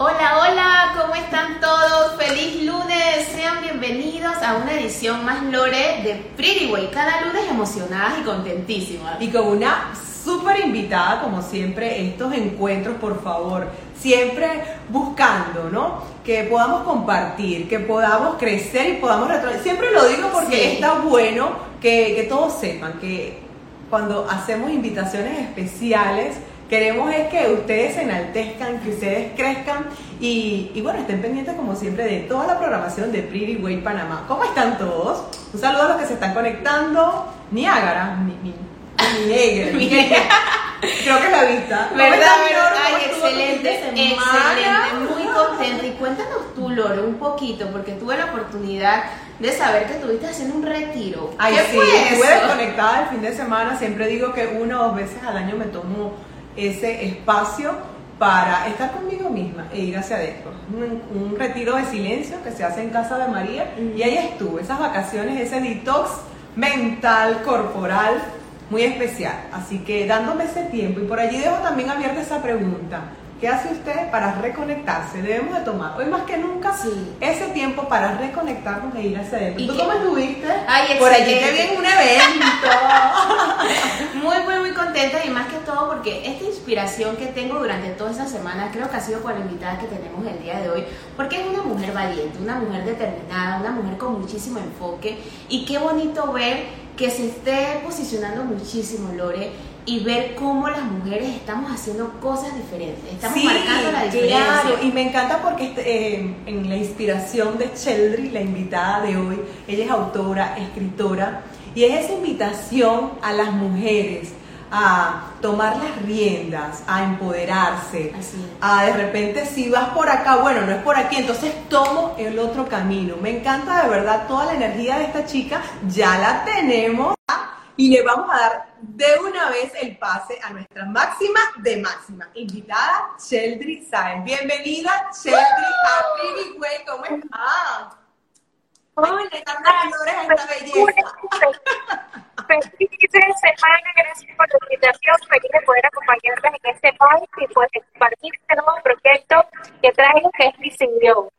Hola, hola, ¿cómo están todos? Feliz lunes, sean bienvenidos a una edición más lore de Pretty Way. Cada lunes emocionadas y contentísimas. Y con una súper invitada, como siempre, estos encuentros, por favor, siempre buscando, ¿no? Que podamos compartir, que podamos crecer y podamos retroceder. Siempre lo digo porque Sí. está bueno que, que todos sepan que cuando hacemos invitaciones especiales, queremos es que ustedes se enaltezcan, que ustedes crezcan y, y bueno, estén pendientes como siempre de toda la programación de Pretty Way Panamá. ¿Cómo están todos? Un saludo a los que se están conectando. Niágara, mi, mi, mi. Creo que la vista. ¿Cómo ¿Verdad, verdad? Loro? ¿Cómo Ay, excelente, excelente, muy contenta. Y cuéntanos tú, Lore, un poquito, porque tuve la oportunidad de saber que estuviste haciendo un retiro. Ay, ¿Qué sí, fue estuve desconectada el fin de semana. Siempre digo que una o dos veces al año me tomo ese espacio para estar conmigo misma e ir hacia adentro. Un, un retiro de silencio que se hace en casa de María y ahí estuve, esas vacaciones, ese detox mental, corporal, muy especial. Así que dándome ese tiempo y por allí dejo también abierta esa pregunta. ¿Qué hace usted para reconectarse? Debemos de tomar hoy más que nunca Sí. ese tiempo para reconectarnos e ir hacia adentro. ¿Y ¿Tú qué- cómo estuviste? Ay, Por allí te vi en un evento. Muy, muy, muy contenta y más que todo porque esta inspiración que tengo durante toda esta semana creo que ha sido por la invitada que tenemos el día de hoy, porque es una mujer valiente, una mujer determinada, una mujer con muchísimo enfoque y qué bonito ver que se esté posicionando muchísimo Lore y ver cómo las mujeres estamos haciendo cosas diferentes, estamos Sí, marcando la diferencia. Claro, y me encanta porque este, eh, en la inspiración de Cheldry, la invitada de hoy, ella es autora, escritora, y es esa invitación a las mujeres a tomar las riendas, a empoderarse, Así a de repente si vas por acá, bueno, no es por aquí, entonces tomo el otro camino. Me encanta de verdad toda la energía de esta chica, ya la tenemos y le vamos a dar de una vez el pase a nuestra máxima de máxima invitada, Sheldry Sáenz. Bienvenida, Sheldry, a Pretty Way, ¿cómo estás? Hola, a esta belleza. Feliz semana, gracias por la invitación, feliz de poder acompañarles en este país y pues de compartir este nuevo proyecto que traigo que es mi CEO.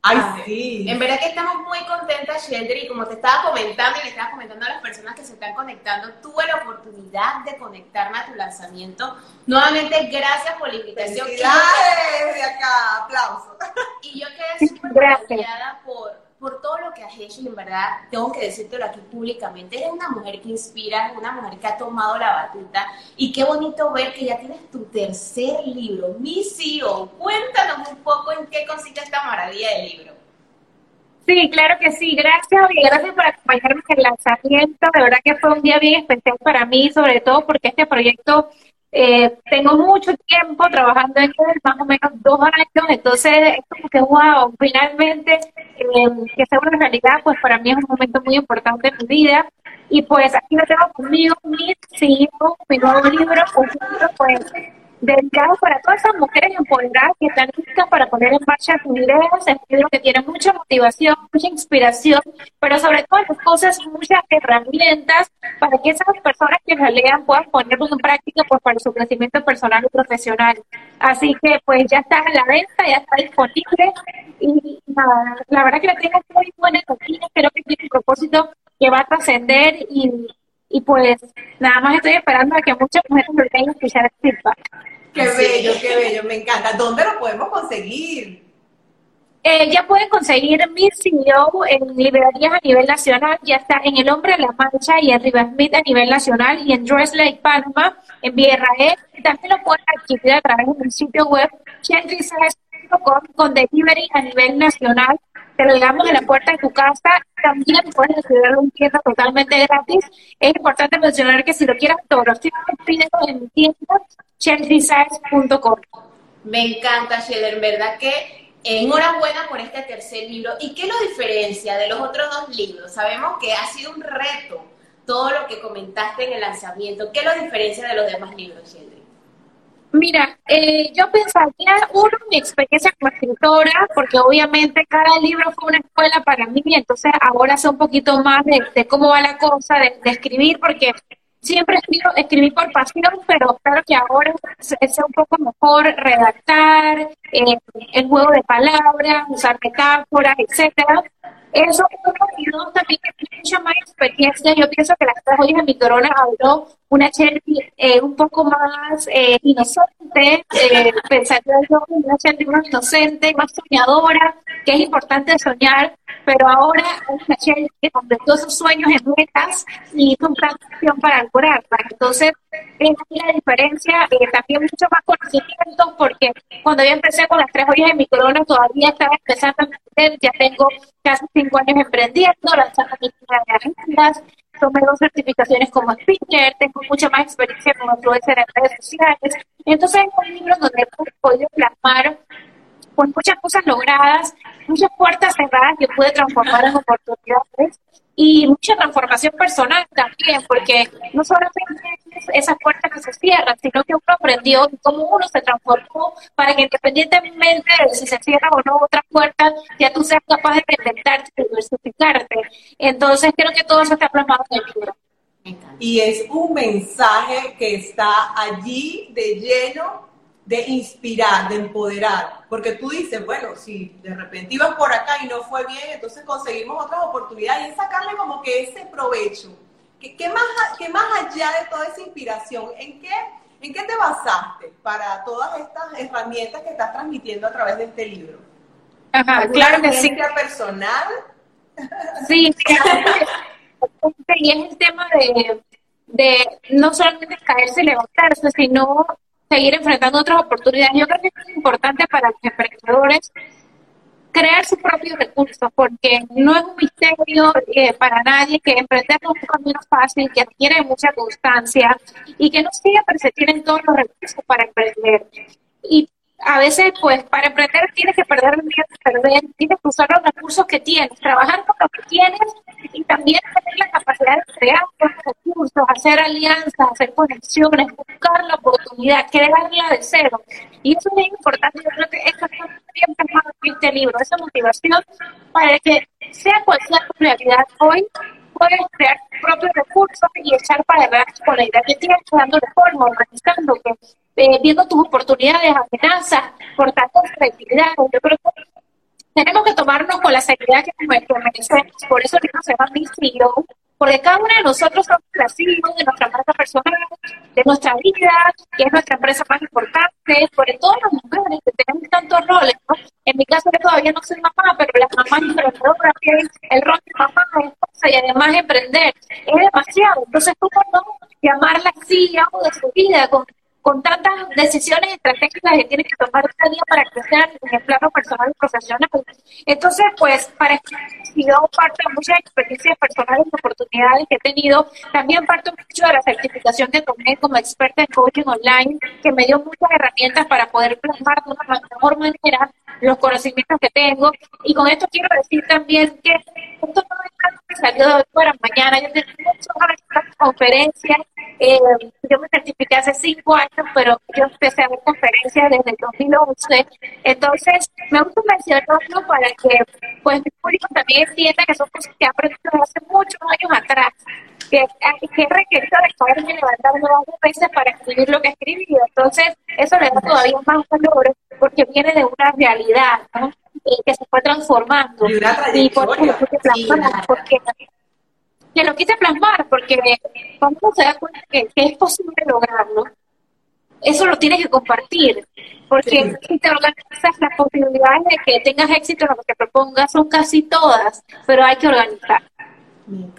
Ay, Ay, sí. En verdad que estamos muy contentas, Sheldry, y como te estaba comentando y le estaba comentando a las personas que se están conectando, tuve la oportunidad de conectarme a tu lanzamiento. Nuevamente, gracias por la invitación. Y yo- Felicidades de acá, aplausos. Y yo quedé súper Gracias. por, por todo lo que has hecho y en verdad tengo que decírtelo aquí públicamente. Eres una mujer que inspira, una mujer que ha tomado la batuta y qué bonito ver que ya tienes tu tercer libro, Mi CEO. Cuéntanos un poco en qué consiste esta maravilla del libro. Sí, claro que sí, gracias y gracias por acompañarnos en el lanzamiento. De verdad que fue un día bien especial para mí, sobre todo porque este proyecto eh, tengo mucho tiempo trabajando en él, más o menos dos años, entonces es como que wow, finalmente eh, que sea una realidad, pues para mí es un momento muy importante en mi vida. Y pues aquí lo tengo conmigo, mi CEO, mi nuevo libro, un libro pues dedicado para todas esas mujeres empoderadas que están listas para poner en marcha sus ideas. Es que tiene mucha motivación, mucha inspiración, pero sobre todas las cosas, muchas herramientas para que esas personas que la lean puedan ponerlos en práctica pues para su crecimiento personal y profesional. Así que pues ya está a la venta, ya está disponible y la verdad que la tengo muy buena energía, creo que tiene un propósito que va a trascender y, y pues nada más estoy esperando a que muchas mujeres me vengan a escuchar el feedback. Qué Así bello, qué bello, me encanta. ¿Dónde lo podemos conseguir? Eh, ya pueden conseguir mi CEO en librerías a nivel nacional, ya está en El Hombre de la Mancha y en Riva Smith a nivel nacional y en Dress Lake Panama, en Villarrael. También lo pueden adquirir a través de mi sitio web, chelrisas.com, con delivery a nivel nacional. Te lo damos en la puerta de tu casa. También puedes recibirlo en tienda totalmente gratis. Es importante mencionar que si lo quieres autografiar, pídelo en tienda, chelrisas.com. Me encanta, Sheldry, en verdad que enhorabuena por este tercer libro. ¿Y qué lo diferencia de los otros dos libros? Sabemos que ha sido un reto todo lo que comentaste en el lanzamiento. ¿Qué lo diferencia de los demás libros, Sheldry? Mira, eh, yo pensaría, uno, mi experiencia como escritora, porque obviamente cada libro fue una escuela para mí, entonces ahora sé un poquito más de, cómo va la cosa, de, de escribir, porque siempre escribo, escribí por pasión, pero claro que ahora sé un poco mejor redactar, eh, el juego de palabras, usar metáforas, etcétera. Eso y dos, también mucha más experiencia. Yo pienso que las tres joyas de mi corona habló una Shelby eh, un poco más eh, inocente, eh, pensaría yo una Shelby más inocente, más soñadora, que es importante soñar, pero ahora una Shelby que completó sus sueños en metas y hizo un para lograrlas. Entonces, es la diferencia, eh, también mucho más conocimiento, porque cuando yo empecé con las tres joyas de mi corona, todavía estaba empezando a emprender, ya tengo casi cinco años emprendiendo, lanzando mi de agendas, tomé dos certificaciones como speaker, tengo mucha más experiencia como influencer en redes sociales. Entonces, es un libro donde he podido plasmar con muchas cosas logradas, muchas puertas cerradas que pude transformar en oportunidades y mucha transformación personal también, porque no solamente es esas puertas que se cierran, sino que uno aprendió cómo uno se transformó para que independientemente de si se cierra o no otra puerta, ya tú seas capaz de reinventarte y diversificarte. Entonces creo que todo eso está plasmado en el libro. Y es un mensaje que está allí de lleno de inspirar, de empoderar, porque tú dices, bueno, si de repente ibas por acá y no fue bien, entonces conseguimos otras oportunidades y sacarle como que ese provecho. ¿Qué, qué más, qué más allá de toda esa inspiración? ¿En qué, ¿En qué te basaste para todas estas herramientas que estás transmitiendo a través de este libro? Ajá, claro que sí. personal? Sí, y es el tema de, de no solamente caerse y levantarse, sino seguir enfrentando otras oportunidades. Yo creo que es importante para los emprendedores crear sus propios recursos, porque no es un misterio eh, para nadie que emprender no es un camino fácil, que adquiere mucha constancia y que no siempre se tienen todos los recursos para emprender. Y a veces, pues, para emprender tienes que perder el miedo perder, tienes que usar los recursos que tienes, trabajar con lo que tienes y también tener la capacidad de crear recursos, hacer alianzas, hacer conexiones, buscar la oportunidad, crearla de cero. Y eso es importante, yo creo que esto está bien plasmado en este libro, esa motivación para que sea cual sea tu realidad hoy, puedes crear tus propios recursos y echar para adelante con la idea que tienes, dándole forma, organizándote, eh, viendo tus oportunidades, amenazas, tanto creatividad. Yo creo que tenemos que tomarnos con la seriedad que merecemos. Por eso el se llama CEO, porque cada uno de nosotros somos la CEO de nuestra marca personal, de nuestra vida, que es nuestra empresa más importante, sobre todo las mujeres que tenemos tantos roles, ¿no? En mi caso yo todavía no soy mamá, pero la mamá emprendedora, el rol de mamá, esposa y además emprender, es demasiado. Entonces, ¿cómo no llamarla CEO de su vida con con tantas decisiones estratégicas que tiene que tomar cada día para crecer en el plano personal y profesional. Entonces, pues, para sido parte de muchas experiencias personales y oportunidades que he tenido. También parte mucho de la certificación que tomé como experta en coaching online, que me dio muchas herramientas para poder plasmar de una mejor manera los conocimientos que tengo. Y con esto quiero decir también que esto no es algo que salió de hoy para mañana. Yo conferencias. Eh, yo me certifiqué hace cinco años pero yo empecé a ver conferencias desde el 2011. Entonces, me gusta mencionarlo para que pues mi público también entienda que son cosas que he aprendido hace muchos años atrás, que, que he requerido de poderme levantar varias veces para escribir lo que he escribido. Entonces, eso le da todavía más valor porque viene de una realidad, ¿no? que se fue transformando. Y, por eso porque que lo quise plasmar, porque cuando se da cuenta que, que es posible lograrlo, eso lo tienes que compartir, porque si te organizas, las posibilidades de que tengas éxito en lo que te propongas son casi todas, pero hay que organizar.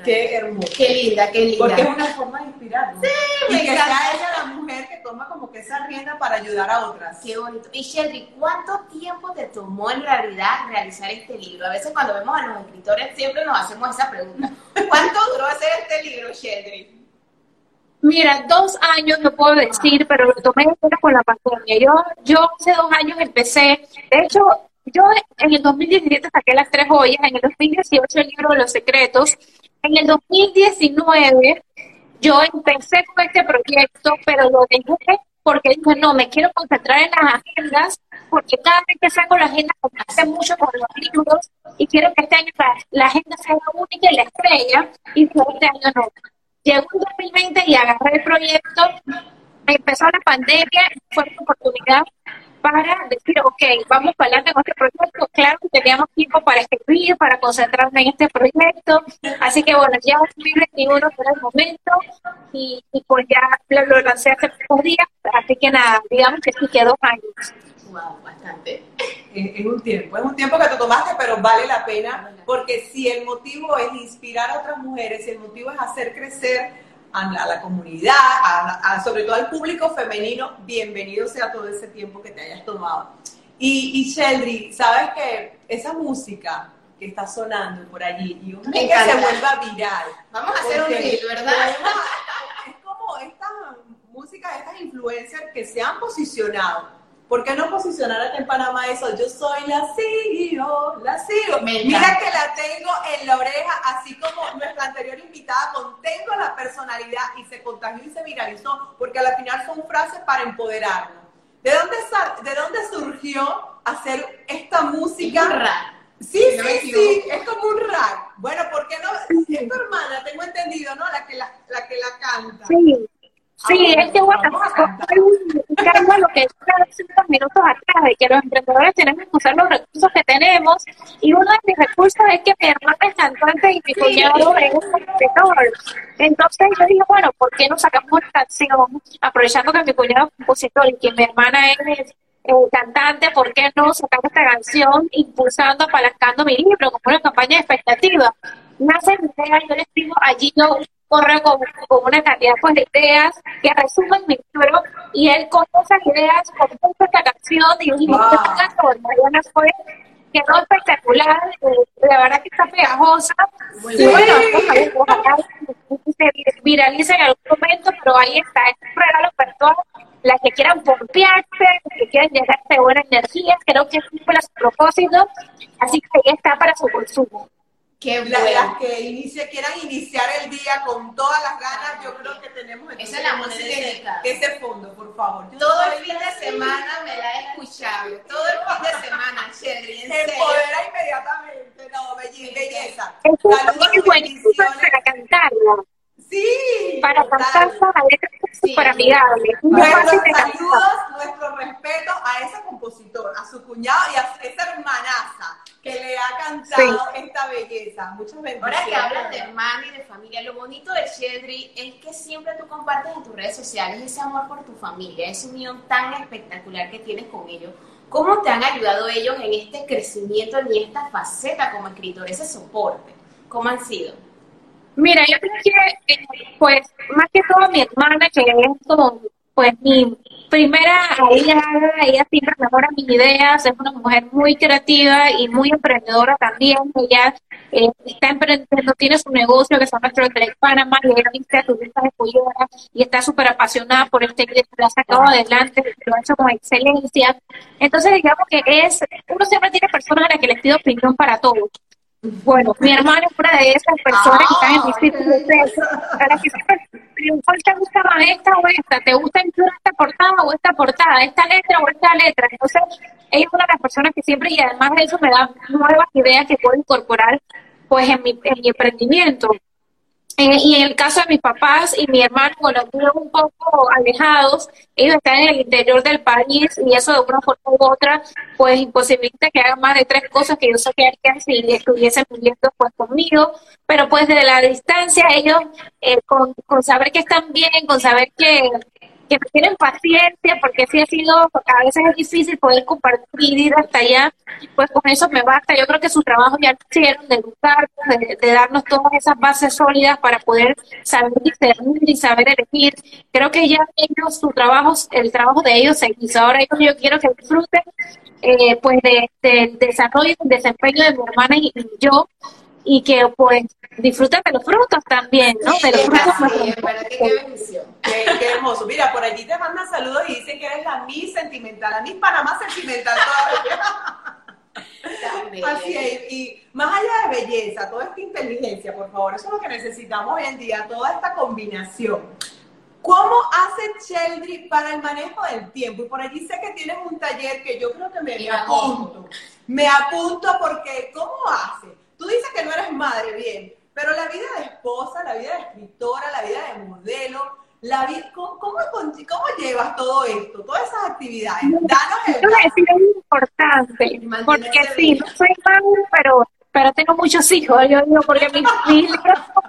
Qué hermoso. Qué linda, qué linda. Porque es una forma de inspirar. Sí, y que sea ella la mujer que toma como que esa rienda para ayudar a otras. Qué bonito. Y Shelby, ¿cuánto tiempo te tomó en realidad realizar este libro? A veces cuando vemos a los escritores siempre nos hacemos esa pregunta. ¿Cuánto duró hacer este libro, Shelby? Mira, dos años no puedo decir, pero lo tomé con la pandemia. Yo, yo hace dos años empecé, de hecho, yo en el 2017 saqué las tres joyas, en el 2018 el libro de los secretos, en el 2019 yo empecé con este proyecto, pero lo dejé porque dije, no, me quiero concentrar en las agendas, porque cada vez que saco la agenda, me hace mucho con los libros, y quiero que este año la, agenda sea única y la estrella, y este año no llegó un 2020 y agarré el proyecto, empezó la pandemia, fue una oportunidad para decir, ok, vamos para adelante con este proyecto. Claro que teníamos tiempo para escribir, para concentrarme en este proyecto. Así que bueno, ya 2021 era el momento y, y pues ya lo, lancé hace pocos días. Así que nada, digamos que sí que dos años. Wow, bastante. Es, un tiempo, es un tiempo que te tomaste, pero vale la pena, porque si el motivo es inspirar a otras mujeres, si el motivo es hacer crecer a la, comunidad, a, sobre todo al público femenino, bienvenido sea todo ese tiempo que te hayas tomado. Y, y Sheldry, sabes que esa música que está sonando por allí y un que se vuelva viral. Vamos a hacer un reel, ¿verdad? Es como estas músicas, estas influencers que se han posicionado ¿Por qué no posicionar en Panamá eso? Yo soy la CEO, la CEO. Mira que la tengo en la oreja, así como nuestra anterior invitada, contengo la personalidad y se contagió y se viralizó, porque al final son frases para empoderarnos. ¿De dónde, ¿De dónde surgió hacer esta música? Un rap. Sí, sí, sí, es como un rap. Bueno, ¿por qué no? Es tu hermana, tengo entendido, ¿no? La que la, la, que la canta. Sí. Sí, es que bueno, cargo lo que hace cinco minutos atrás, de que los emprendedores tenemos que usar los recursos que tenemos, y uno de mis recursos es que mi hermana es cantante y mi cuñado es un compositor. Entonces yo dije, bueno, ¿por qué no sacamos una canción, aprovechando que mi cuñado es compositor y que mi hermana es eh, cantante, ¿por qué no sacamos esta canción impulsando, apalancando mi libro como una campaña de expectativa? Nace mi idea, yo le escribo allí yo corre con, una cantidad pues, de ideas que resumen mi libro y él con esas ideas compuso esta canción y un wow. Mariana fue quedó espectacular, eh, la verdad que está pegajosa. y bueno, ojalá se viralice en algún momento, pero ahí está, es un regalo para todas las que quieran pompearse, que quieran llenarse de buena energía, creo que es un propósito, así que ahí está para su consumo. Qué Las que inicie, quieran iniciar el día con todas las ganas, yo creo que tenemos Esa es la música ese fondo, por favor. Todo el fin de semana me la he escuchado. Todo el fin de semana, Sherry. En Empodera inmediatamente. No, belleza. Saludos y bendiciones. Para cantarla. Sí. Para cantar la letra súper amigable. Nuestros saludos, nuestro respeto a ese compositor, a su cuñado y a esa hermanaza que le ha cantado esta belleza. Muchas bendiciones. Ahora que hablas de hermana y de familia, lo bonito de Shedri es que siempre tú compartes en tus redes sociales ese amor por tu familia, esa unión tan espectacular que tienes con ellos. ¿Cómo te han ayudado ellos en este crecimiento y esta faceta como escritor, ese soporte? ¿Cómo han sido? Mira, yo creo que, eh, pues, más que todo mi hermana, que es como pues mi primera ella, ella siempre mejora mis ideas, es una mujer muy creativa y muy emprendedora también, ella eh, está emprendiendo, tiene su negocio que se llama Trade Panamá y ella viste turistas de Puyora y está súper apasionada por este que lo ha sacado adelante, lo ha hecho con excelencia. Entonces digamos que es, uno siempre tiene personas a las que les pido opinión para todo. Bueno, mi hermana es una de esas personas que están en mi círculo de las que siempre te gusta más esta o esta? ¿Te gusta incluir esta portada o esta portada? ¿Esta letra o esta letra? Entonces, ella es una de las personas que siempre, y además de eso, me da nuevas ideas que puedo incorporar pues en mi, en mi emprendimiento. Y en el caso de mis papás y mi hermano, bueno, un poco alejados, ellos están en el interior del país y eso de una forma u otra, pues imposibilita que hagan más de tres cosas que yo sé que harían si estuviesen viviendo pues conmigo, pero pues desde la distancia ellos, eh, con, con saber que están bien, con saber que que tienen paciencia, porque sí ha sido, a veces es difícil poder compartir ir hasta allá, pues con eso me basta. Yo creo que su trabajo ya hicieron de educar, de, darnos todas esas bases sólidas para poder saber discernir y saber elegir. Creo que ya ellos, su trabajo, el trabajo de ellos se hizo. Ahora yo quiero que disfruten eh, pues de, del desarrollo y desempeño de mi hermana y yo y que pues disfruten de los frutos también, ¿no? de los frutos. qué bendición. Qué, hermoso. Mira, por allí te mandan saludos y dicen que eres la Miss Sentimental, la Miss Panamá Sentimental todavía. Así es, y más allá de belleza, toda esta inteligencia, por favor, eso es lo que necesitamos hoy en día, toda esta combinación. ¿Cómo hace Sheldry para el manejo del tiempo? Y por allí sé que tienes un taller que yo creo que me, me apunto. Me apunto porque, ¿cómo hace? Tú dices que no eres madre, bien, Pero la vida de esposa, la vida de escritora, la vida de modelo, la vida, ¿cómo, cómo, cómo llevas todo esto, todas esas actividades? Danos el es importante, porque sí, no soy madre, pero pero tengo muchos hijos, yo digo, porque mis, mis,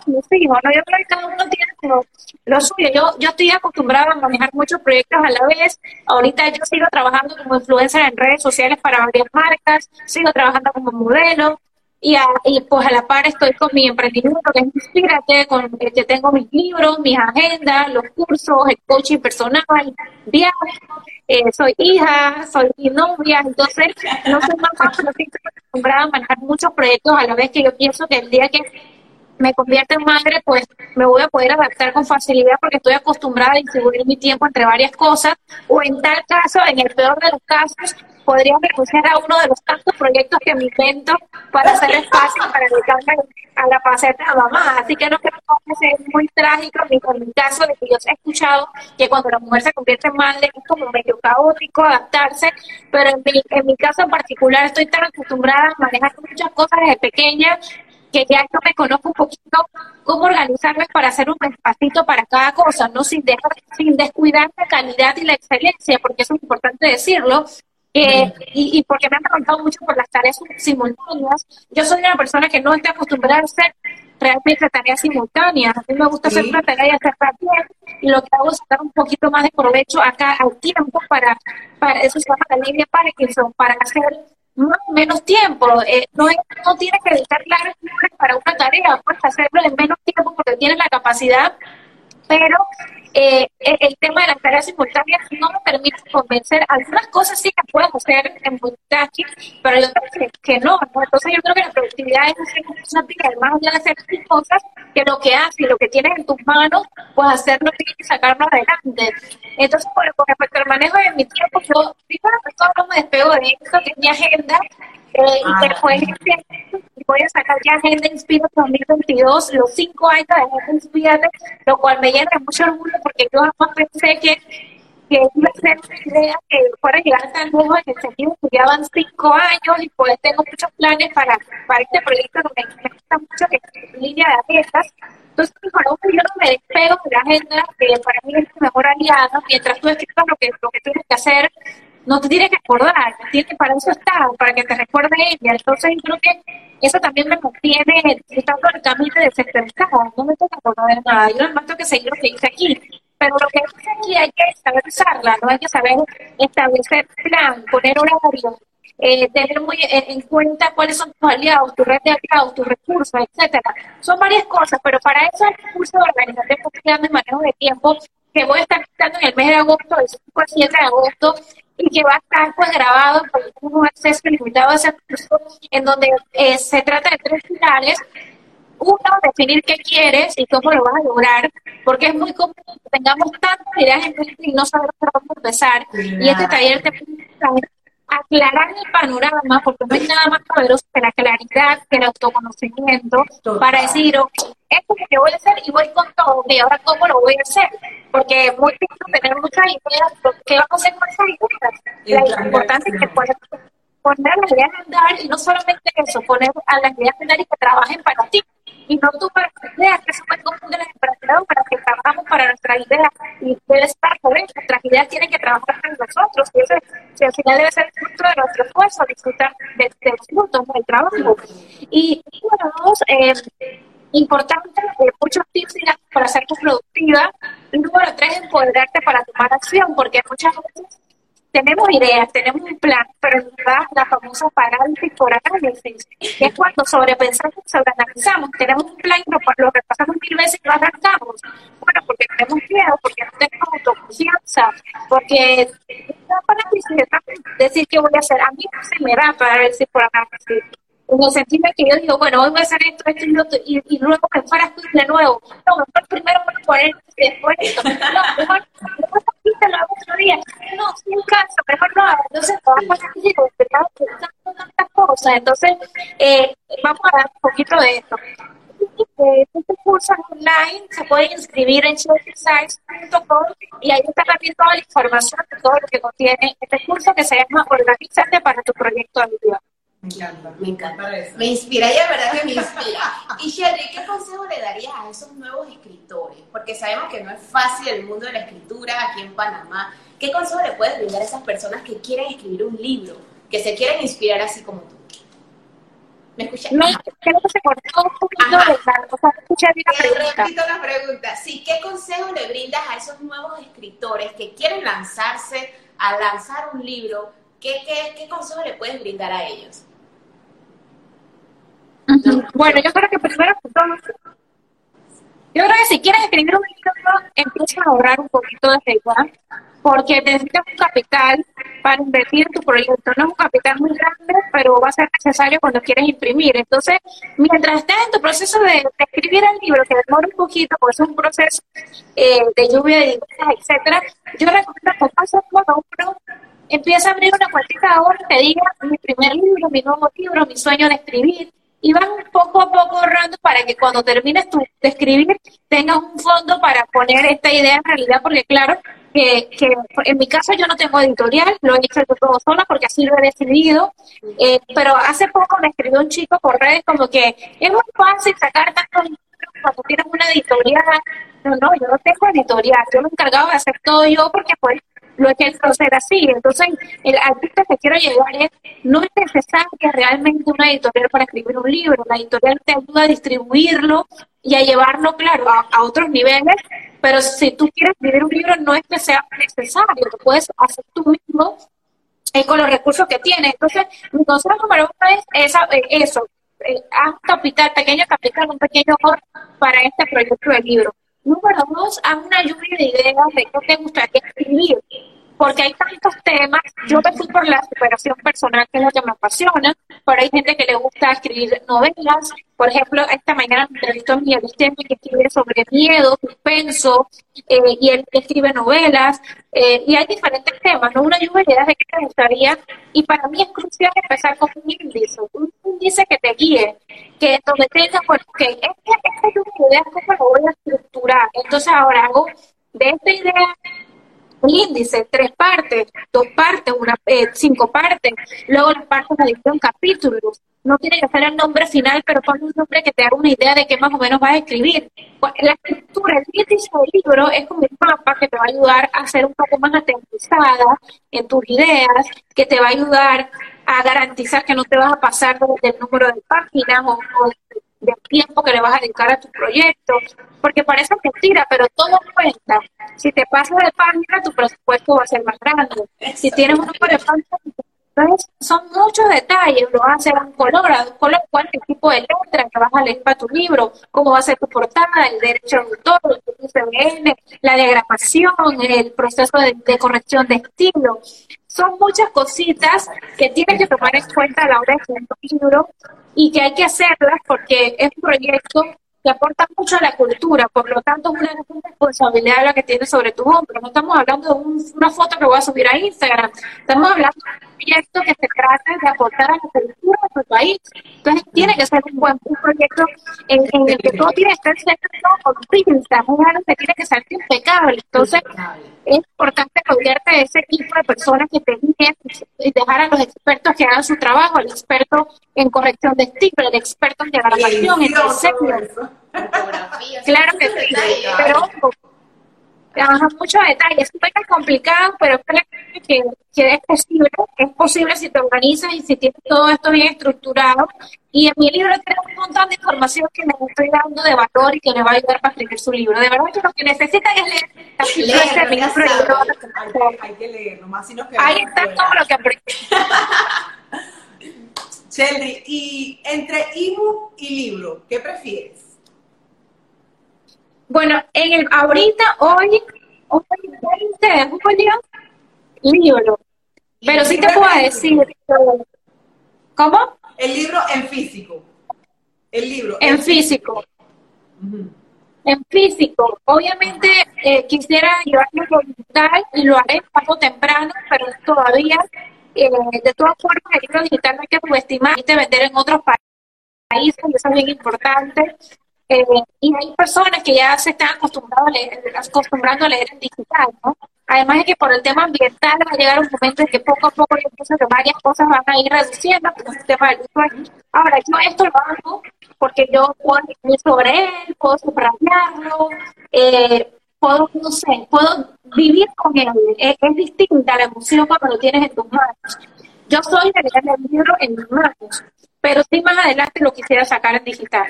mis hijos, ¿no? Yo creo que cada uno tiene lo, lo, suyo. Yo, yo estoy acostumbrada a manejar muchos proyectos a la vez. Ahorita yo sigo trabajando como influencer en redes sociales para varias marcas, sigo trabajando como modelo, y, y, pues a la par estoy con mi emprendimiento que es Inspírate, con que tengo mis libros, mis agendas, los cursos, el coaching personal, viajes, eh, soy hija, soy novia, entonces no soy mamá, pero estoy acostumbrada a manejar muchos proyectos a la vez que yo pienso que el día que me convierta en madre, pues me voy a poder adaptar con facilidad porque estoy acostumbrada a distribuir mi tiempo entre varias cosas o en tal caso, en el peor de los casos, podría renunciar a uno de los tantos proyectos que me invento para hacer espacio para dedicarme a la faceta de mamá. Así que no creo que sea muy trágico ni con mi caso de que yo he escuchado que cuando la mujer se convierte en madre es como medio caótico adaptarse, pero en mi, en mi caso en particular estoy tan acostumbrada a manejar muchas cosas desde pequeña que ya yo me conozco un poquito cómo organizarme para hacer un espacito para cada cosa, no sin dejar, sin descuidar la calidad y la excelencia, porque eso es importante decirlo, eh, y, y, porque me han preguntado mucho por las tareas simultáneas. Yo soy una persona que no está acostumbrada a hacer realmente tareas simultáneas. A mí me gusta hacer una tarea y hacerla bien, y lo que hago es sacar un poquito más de provecho acá al tiempo para, para eso se llama la línea Parkinson, para hacer más menos tiempo. Eh, no, no tienes que dedicar largas horas para una tarea, puedes hacerlo en menos tiempo porque tienes la capacidad, pero eh, el tema de las tareas simultáneas no me permite convencer. Algunas cosas sí que puedo hacer en multitasking, pero yo creo que, no, Entonces yo creo que la productividad es una más de hacer cosas que lo que haces lo que tienes en tus manos, pues hacerlo y sacarlo adelante. Entonces, con respecto al manejo de mi tiempo, yo primero todo no me despego de esto, que es mi agenda, eh, y ah, después voy a sacar ya Agenda Inspira 2022, los cinco años de Agenda Inspira, lo cual me llena de mucho orgullo porque yo jamás pensé que, que iba a ser una idea que fuera a llegar tan lejos en el sentido que ya van cinco años y pues tengo muchos planes para, para este proyecto que me, gusta mucho, que es línea de agendas. Entonces, bueno, yo no me despego de la agenda, que para mí es mi mejor aliado, mientras tú escribas lo que, lo que tienes que hacer, no te tienes que acordar, tienes que para eso estar, para que te recuerde ella. Entonces, yo creo que eso también me mantiene disfrutando el camino desestresada. No me toca acordar de nada. Yo además tengo que seguir lo que hice aquí. Pero lo que hice aquí hay que saber usarla, ¿no? Hay que saber establecer plan, poner horario, eh, tener muy en cuenta cuáles son tus aliados, tu red de aliados, tus recursos, etcétera. Son varias cosas, pero para eso el curso de organización de manejo de tiempo que voy a estar dando en el mes de agosto, el 5 al 7 de agosto, y que va a estar pues grabado por un acceso limitado a ese curso en donde eh, se trata de tres finales. Uno, definir qué quieres y cómo lo vas a lograr, porque es muy común que tengamos tantas ideas en mente y no sabemos por dónde empezar. Y este taller te aclarar el panorama, porque no hay nada más poderoso que la claridad, que el autoconocimiento, para decir, ok, esto es lo que voy a hacer y voy con todo, y ahora cómo lo voy a hacer, porque es muy difícil tener muchas ideas, ¿qué vamos a hacer con esas ideas? La importancia es que puedas poner las ideas a andar y no solamente eso, poner a las ideas a andar y que trabajen para ti. Y no tú para tus ideas, que eso es común de las para que trabajamos para nuestra idea y debe estar eso, nuestras ideas tienen que trabajar para nosotros y eso si al final debe ser el fruto de nuestro esfuerzo, disfrutar de, de los frutos del trabajo. Y número dos, eh, importante, eh, muchos tips para ser productiva. Y número tres, empoderarte para tomar acción, porque muchas veces tenemos ideas, tenemos un plan, pero en verdad la famosa parálisis por análisis, que es cuando sobrepensamos, sobreanalizamos, tenemos un plan y lo, repasamos mil veces y lo arrancamos. Bueno, porque tenemos miedo, porque no tenemos autoconfianza, porque decir qué voy a hacer. A mí no se me da parálisis por análisis en el sentido que yo digo, bueno, hoy voy a hacer esto, esto y, otro, y, y luego me esto de nuevo. No, mejor primero voy a poner y después esto. No, mejor, después lo hago otro día. No, sin caso, mejor no. Entonces, vamos a seguir pensando tantas cosas. Entonces, eh, vamos a dar un poquito de esto. Este curso online se puede inscribir en showexercise.com y ahí está también toda la información de todo lo que contiene este curso que se llama Organízate para tu proyecto de vida. encanta. Me encanta. eso. Me inspira, ella de verdad que me inspira. Y Sherry, ¿qué consejo le darías a esos nuevos escritores? Porque sabemos que no es fácil el mundo de la escritura aquí en Panamá. ¿Qué consejo le puedes brindar a esas personas que quieren escribir un libro, que se quieren inspirar así como tú? ¿Me escuchas? No, creo que se cortó un poquito Ajá. de la, o sea, escuché bien la pregunta. repito la pregunta. Sí, ¿qué consejo le brindas a esos nuevos escritores que quieren lanzarse a lanzar un libro? ¿Qué, qué, qué consejo le puedes brindar a ellos? Bueno, yo creo que primero yo creo que si quieres escribir un libro, empieza a ahorrar un poquito desde ya, porque necesitas un capital para invertir en tu proyecto. No es un capital muy grande, pero va a ser necesario cuando quieres imprimir. Entonces, mientras estés en tu proceso de, escribir el libro, que demora un poquito, porque es un proceso eh, de lluvia de ideas, etcétera, yo recomiendo que paso a uno empieza a abrir una cuentita ahora que diga mi primer libro, mi nuevo libro, mi sueño de escribir. Y vas poco a poco ahorrando para que cuando termines tu, de escribir tengas un fondo para poner esta idea en realidad, porque claro, que, que en mi caso yo no tengo editorial, lo he hecho yo todo sola porque así lo he decidido, eh, pero hace poco me escribió un chico por redes como que es muy fácil sacar tantos libros cuando tienes una editorial. No, no, yo no tengo editorial, yo me he encargado de hacer todo yo porque pues lo he hecho hacer así. Entonces, el artista que quiero llegar es, no es necesaria realmente una editorial para escribir un libro, la editorial te ayuda a distribuirlo y a llevarlo, claro, a, otros niveles, pero si tú quieres escribir un libro no es que sea necesario, lo puedes hacer tú mismo eh, con los recursos que tienes. Entonces, mi consejo número uno es eh, eso, eh, haz capital, pequeño capital, un pequeño ahorro para este proyecto de libro. Número dos, haz una lluvia de ideas de qué te gustaría escribir, porque hay tantos temas. Yo me fui por la superación personal, que es lo que me apasiona, pero hay gente que le gusta escribir novelas. Por ejemplo, esta mañana me entrevistó a Miguel que escribe sobre miedo, suspenso, eh, y él escribe novelas, eh, y hay diferentes temas, ¿no? Una lluvia de ideas de qué te gustaría, y para mí es crucial empezar con un índice, un índice que te guíe, que donde tengas, bueno, que esta, esta lluvia de ideas, ¿cómo lo voy a estructurar? Entonces ahora hago de esta idea un índice, tres partes, dos partes, una, eh, cinco partes, luego las partes de en capítulos. No tiene que ser el nombre final, pero pon un nombre que te haga una idea de qué más o menos vas a escribir. Pues, La escritura, el índice del libro es como un mapa que te va a ayudar a ser un poco más aterrizada en tus ideas, que te va a ayudar a garantizar que no te vas a pasar del número de páginas o, o del tiempo que le vas a dedicar a tu proyecto, porque parece mentira, pero todo cuenta. Si te pasas de página, tu presupuesto va a ser más grande. Si tienes un número de páginas, son muchos detalles, lo vas a un color, a un color, cuál tipo de letra que vas a leer para tu libro, cómo va a ser tu portada, el derecho de autor, el ISBN, la diagramación, el proceso de, corrección de estilo. Son muchas cositas que tienes que tomar en cuenta a la hora de escribir un libro y que hay que hacerlas porque es un proyecto que aporta mucho a la cultura, por lo tanto es una responsabilidad la que tienes sobre tu hombro. No estamos hablando de un- una foto que voy a subir a Instagram, estamos hablando de un proyecto que se trata de aportar a la cultura tu país. Entonces tiene que ser un buen un proyecto en, en el que todo tiene que ser todo algo que tiene que ser impecable. Entonces es importante rodearte de ese equipo de personas que te guíen y dejar a los expertos que hagan su trabajo, el experto en corrección de estilo, el experto en diagramación, en diseño. Claro que sí, pero trabaja muchos detalles, poco complicado, pero creo que, que es posible, es posible si te organizas y si tienes todo esto bien estructurado. Y en mi libro tengo un montón de información que me estoy dando de valor y que le va a ayudar para escribir su libro. De verdad que lo que necesitan es leer Leer, ya libro Hay hay que leerlo, más si nos Ahí está todo lo que aprendí. Sheldry, y entre ebook y libro, ¿qué prefieres? Bueno, en el, ahorita, hoy, hoy 20 de julio, libro. Pero sí te puedo decir. ¿cómo? El libro en físico. El libro. En físico. En físico, obviamente eh, quisiera llevarlo por digital y lo haré paso temprano, pero todavía, eh, de todas formas, el libro digital no hay que subestimar y te vender en otros pa- países, y eso es bien importante. Eh, y hay personas que ya se están acostumbrando a leer, en digital, ¿no? Además de que por el tema ambiental va a llegar un momento en que poco a poco yo pienso que varias cosas van a ir reduciendo el tema del. Ahora, yo esto lo hago porque yo puedo escribir sobre él, puedo subrayarlo, eh, puedo, no sé, puedo vivir con él. Es, es, distinta la emoción cuando lo tienes en tus manos. Yo soy de leer el libro en mis manos, pero sí más adelante lo quisiera sacar en digital.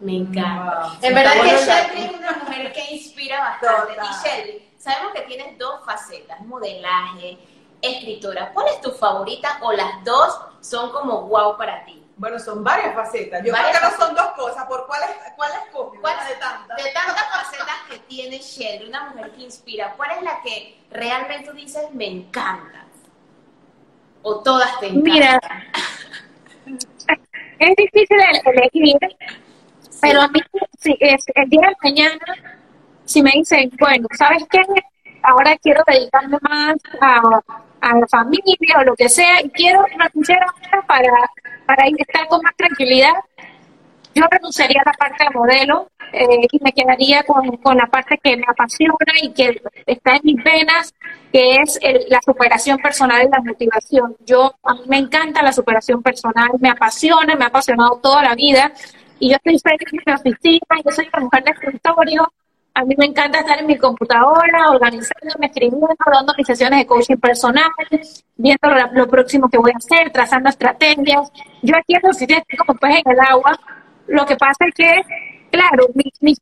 Me encanta. Wow. En verdad que Shelby es una mujer que inspira bastante. Total. Y Shelby, sabemos que tienes dos facetas, modelaje, escritora. ¿Cuál es tu favorita o las dos son como wow para ti? Bueno, son varias facetas. Yo varias creo que no son dos cosas. ¿Por cuál, cuál escoges? ¿Cuál de tantas? De tantas facetas que tiene Shelby, una mujer que inspira, ¿cuál es la que realmente tú dices me encanta? ¿O todas te encantan? Mira, es difícil elegir, pero a mí si es, el día de mañana, si me dicen, bueno, ¿sabes qué? Ahora quiero dedicarme más a, a la familia o lo que sea, y quiero renunciar para, para estar con más tranquilidad, yo renunciaría a la parte de modelo eh, y me quedaría con, con, la parte que me apasiona y que está en mis venas, que es el, la superación personal y la motivación. Yo, a mí me encanta la superación personal, me apasiona, me ha apasionado toda la vida y yo estoy en mi oficina, yo soy una mujer de escritorio, a mí me encanta estar en mi computadora, organizándome, escribiendo, dando mis sesiones de coaching personal, viendo lo, lo próximo que voy a hacer, trazando estrategias. Yo aquí en la oficina estoy como pez en el agua, lo que pasa es que, claro, mi, mi,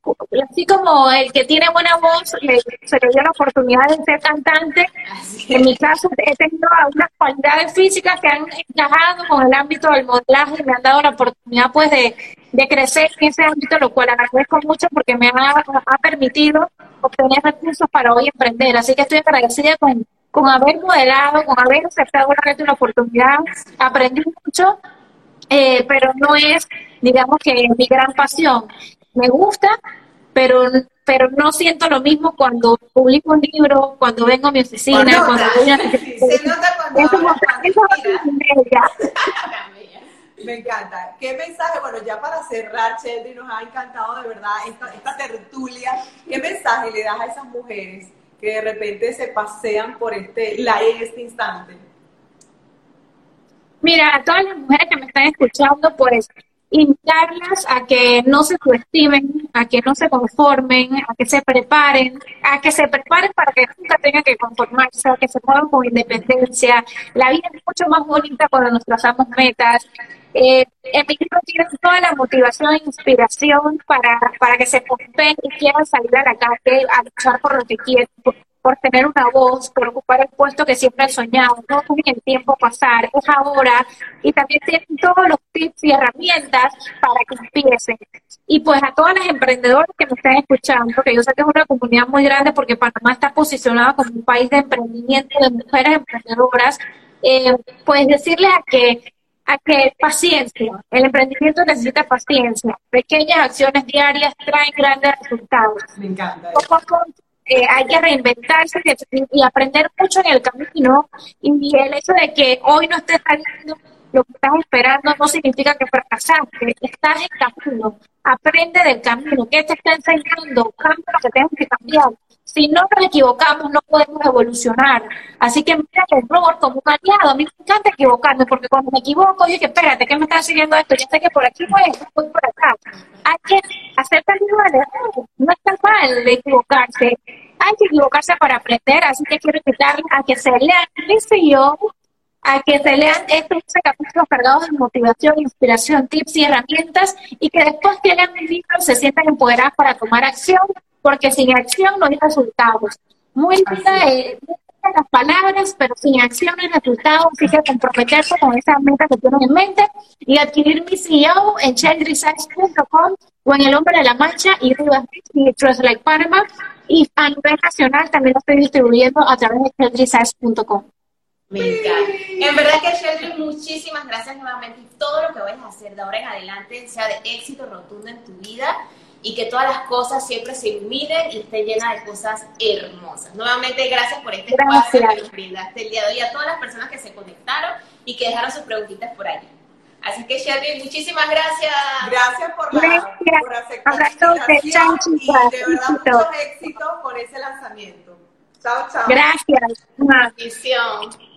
así como el que tiene buena voz le, se le dio la oportunidad de ser cantante, en mi caso he tenido algunas cualidades físicas que han encajado con el ámbito del modelaje y me han dado la oportunidad pues de, de crecer en ese ámbito, lo cual agradezco mucho porque me ha, ha permitido obtener recursos para hoy emprender. Así que estoy agradecida con, con haber modelado, con haber aceptado una oportunidad, aprendí mucho eh, pero no es, digamos que mi gran pasión. Me gusta, pero pero no siento lo mismo cuando publico un libro, cuando vengo a mi oficina, nota, cuando voy a... Sí, se nota cuando hablas, Me encanta. ¿Qué mensaje? Bueno, ya para cerrar, Shelby, nos ha encantado de verdad esta, esta tertulia. ¿Qué mensaje le das a esas mujeres que de repente se pasean por este live en este instante? Mira, a todas las mujeres que me están escuchando, pues invitarlas a que no se subestimen, a que no se conformen, a que se preparen, a que se preparen para que nunca tengan que conformarse, a que se muevan con independencia. La vida es mucho más bonita cuando nos trazamos metas. Eh, en mi libro toda la motivación e inspiración para, para que se pompen y quieran salir a la calle a luchar por lo que quieren, por, tener una voz, por ocupar el puesto que siempre han soñado, no dejen el tiempo pasar, es ahora, y también tienen todos los tips y herramientas para que empiecen. Y pues a todas las emprendedoras que me están escuchando, que yo sé que es una comunidad muy grande porque Panamá está posicionado como un país de emprendimiento de mujeres emprendedoras, eh, pues decirles a que a que paciencia, el emprendimiento necesita paciencia, pequeñas acciones diarias traen grandes resultados. Me encanta. Poco eh, hay que reinventarse y, aprender mucho en el camino. Y el hecho de que hoy no estés saliendo lo que estás esperando no significa que fracasaste. Estás en camino. Aprende del camino. ¿Qué te está enseñando? Cambia lo que tengas que cambiar. Si no nos equivocamos, no podemos evolucionar. Así que mira el error como un aliado. A mí me encanta equivocarme porque cuando me equivoco, dije, espérate, ¿qué me está siguiendo esto? Ya sé que por aquí es, voy por acá. Hay que hacer también el error. No está mal equivocarse. Hay que equivocarse para aprender. Así que quiero invitarles a que se lean mi CEO, a que se lean estos capítulos cargados de motivación, inspiración, tips y herramientas y que después que lean mi libro se sientan empoderadas para tomar acción porque sin acción no hay resultados. Muy linda, eh, las palabras, pero sin acción no hay resultados, así que comprometerse con esa meta que tienen en mente y adquirir mi CEO en cheldesigns.com o en El Hombre de la Mancha y y Trust Like Panama y a nivel nacional también lo estoy distribuyendo a través de cheldesigns.com. Me encanta. En verdad que Sheldry, muchísimas gracias nuevamente y todo lo que vayas a hacer de ahora en adelante sea de éxito rotundo en tu vida y que todas las cosas siempre se iluminen y estén llenas de cosas hermosas. Nuevamente, gracias por este gracias. espacio que nos brindaste el día de hoy a todas las personas que se conectaron y que dejaron sus preguntitas por allí. Así que Sherry, muchísimas gracias. Gracias por, la, gracias. por aceptar la invitación y de verdad éxito. muchos éxitos por ese lanzamiento. Chao, chao. Gracias. Bendición.